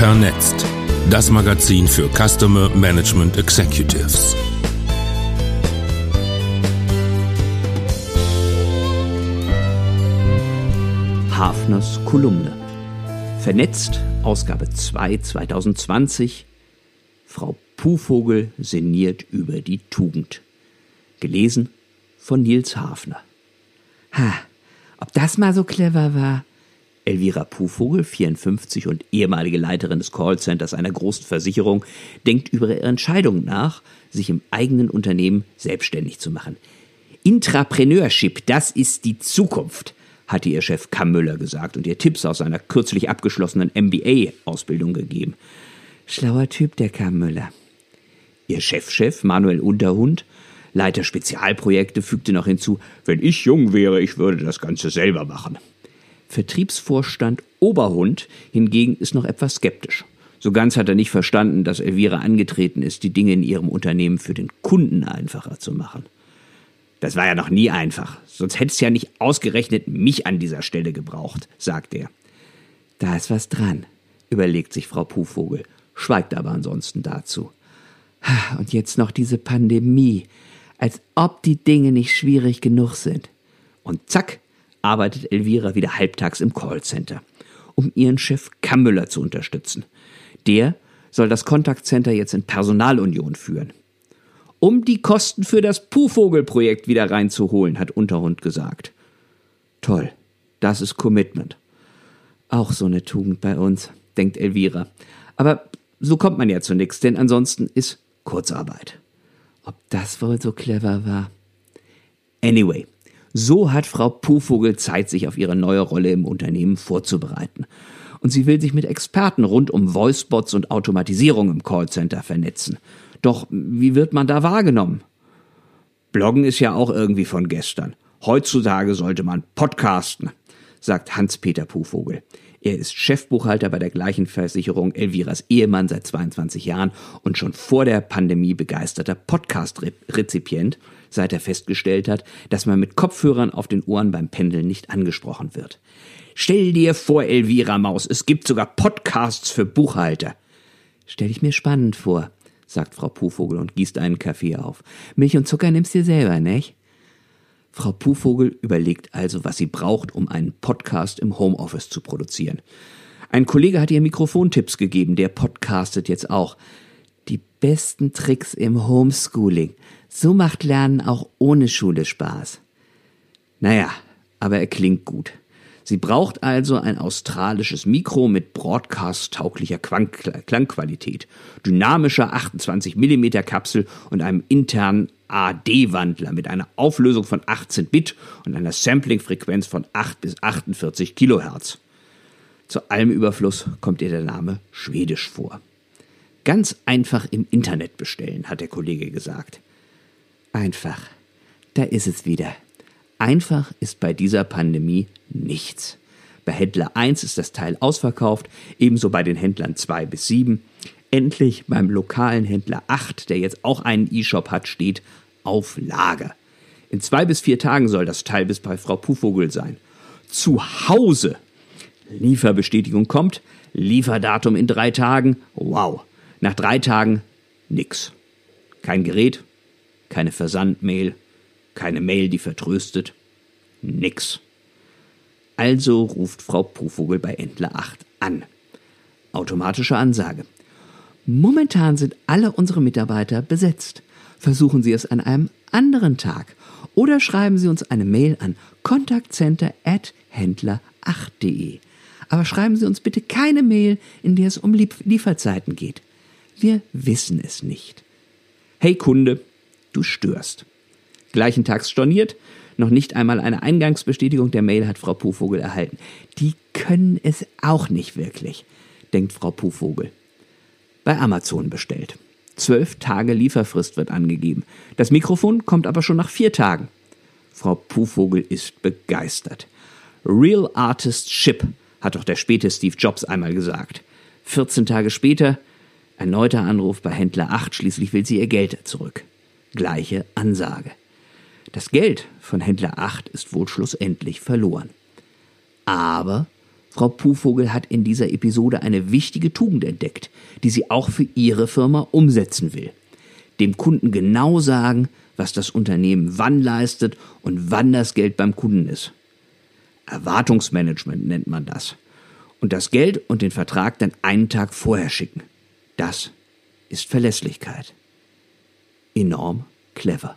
Vernetzt. Das Magazin für Customer Management Executives. Hafners Kolumne. Vernetzt, Ausgabe 2 2020. Frau Puhvogel sinniert über die Tugend. Gelesen von Nils Hafner. Ha, ob das mal so clever war? Elvira Puhvogel, 54 und ehemalige Leiterin des Callcenters einer großen Versicherung, denkt über ihre Entscheidung nach, sich im eigenen Unternehmen selbstständig zu machen. Intrapreneurship, das ist die Zukunft, hatte ihr Chef Kam Müller gesagt und ihr Tipps aus seiner kürzlich abgeschlossenen MBA-Ausbildung gegeben. Schlauer Typ, der Kam Müller. Ihr Chefchef Manuel Unterhund, Leiter Spezialprojekte, fügte noch hinzu, wenn ich jung wäre, ich würde das Ganze selber machen. Vertriebsvorstand Oberhund hingegen ist noch etwas skeptisch. So ganz hat er nicht verstanden, dass Elvira angetreten ist, die Dinge in ihrem Unternehmen für den Kunden einfacher zu machen. Das war ja noch nie einfach, sonst hätte es ja nicht ausgerechnet mich an dieser Stelle gebraucht, sagt er. Da ist was dran, überlegt sich Frau Puhvogel, schweigt aber ansonsten dazu. Und jetzt noch diese Pandemie, als ob die Dinge nicht schwierig genug sind. Und zack, arbeitet Elvira wieder halbtags im Callcenter, um ihren Chef Kammüller zu unterstützen. Der soll das Kontaktcenter jetzt in Personalunion führen. Um die Kosten für das Puhvogelprojekt wieder reinzuholen, hat Unterhund gesagt. Toll, das ist Commitment. Auch so eine Tugend bei uns, denkt Elvira. Aber so kommt man ja zu nichts, denn ansonsten ist Kurzarbeit. Ob das wohl so clever war? Anyway, so hat Frau Puhvogel Zeit, sich auf ihre neue Rolle im Unternehmen vorzubereiten. Und sie will sich mit Experten rund um Voicebots und Automatisierung im Callcenter vernetzen. Doch wie wird man da wahrgenommen? Bloggen ist ja auch irgendwie von gestern. Heutzutage sollte man podcasten, sagt Hans-Peter Puhvogel. Er ist Chefbuchhalter bei der gleichen Versicherung Elviras Ehemann seit 22 Jahren und schon vor der Pandemie begeisterter Podcast-Rezipient, seit er festgestellt hat, dass man mit Kopfhörern auf den Ohren beim Pendeln nicht angesprochen wird. Stell dir vor, Elvira Maus, es gibt sogar Podcasts für Buchhalter. Stell ich mir spannend vor, sagt Frau Puhvogel und gießt einen Kaffee auf. Milch und Zucker nimmst dir selber, nicht? Frau Puhvogel überlegt also, was sie braucht, um einen Podcast im Homeoffice zu produzieren. Ein Kollege hat ihr Mikrofontipps gegeben, der podcastet jetzt auch. Die besten Tricks im Homeschooling. So macht Lernen auch ohne Schule Spaß. Naja, aber er klingt gut. Sie braucht also ein australisches Mikro mit broadcast-tauglicher Klangqualität, dynamischer 28 mm Kapsel und einem internen AD-Wandler mit einer Auflösung von 18 Bit und einer Sampling-Frequenz von 8 bis 48 Kilohertz. Zu allem Überfluss kommt ihr der Name Schwedisch vor. Ganz einfach im Internet bestellen, hat der Kollege gesagt. Einfach. Da ist es wieder. Einfach ist bei dieser Pandemie nichts. Bei Händler 1 ist das Teil ausverkauft, ebenso bei den Händlern 2 bis 7. Endlich beim lokalen Händler 8, der jetzt auch einen E-Shop hat, steht auf Lager. In zwei bis vier Tagen soll das Teil bis bei Frau Puhvogel sein. Zu Hause. Lieferbestätigung kommt, Lieferdatum in drei Tagen. Wow. Nach drei Tagen nix. Kein Gerät, keine Versandmail, keine Mail, die vertröstet. Nix. Also ruft Frau Puhvogel bei Endler 8 an. Automatische Ansage. Momentan sind alle unsere Mitarbeiter besetzt. Versuchen Sie es an einem anderen Tag oder schreiben Sie uns eine Mail an kontaktcenter@händler8.de. Aber schreiben Sie uns bitte keine Mail, in der es um Lieferzeiten geht. Wir wissen es nicht. Hey Kunde, du störst. Gleichen Tags storniert, noch nicht einmal eine Eingangsbestätigung der Mail hat Frau Puhvogel erhalten. Die können es auch nicht wirklich, denkt Frau Puhvogel. Bei Amazon bestellt. Zwölf Tage Lieferfrist wird angegeben. Das Mikrofon kommt aber schon nach vier Tagen. Frau Puhvogel ist begeistert. Real Artist Ship, hat doch der späte Steve Jobs einmal gesagt. 14 Tage später, erneuter Anruf bei Händler 8, schließlich will sie ihr Geld zurück. Gleiche Ansage. Das Geld von Händler 8 ist wohl schlussendlich verloren. Aber Frau Puhvogel hat in dieser Episode eine wichtige Tugend entdeckt, die sie auch für ihre Firma umsetzen will. Dem Kunden genau sagen, was das Unternehmen wann leistet und wann das Geld beim Kunden ist. Erwartungsmanagement nennt man das. Und das Geld und den Vertrag dann einen Tag vorher schicken. Das ist Verlässlichkeit. Enorm clever.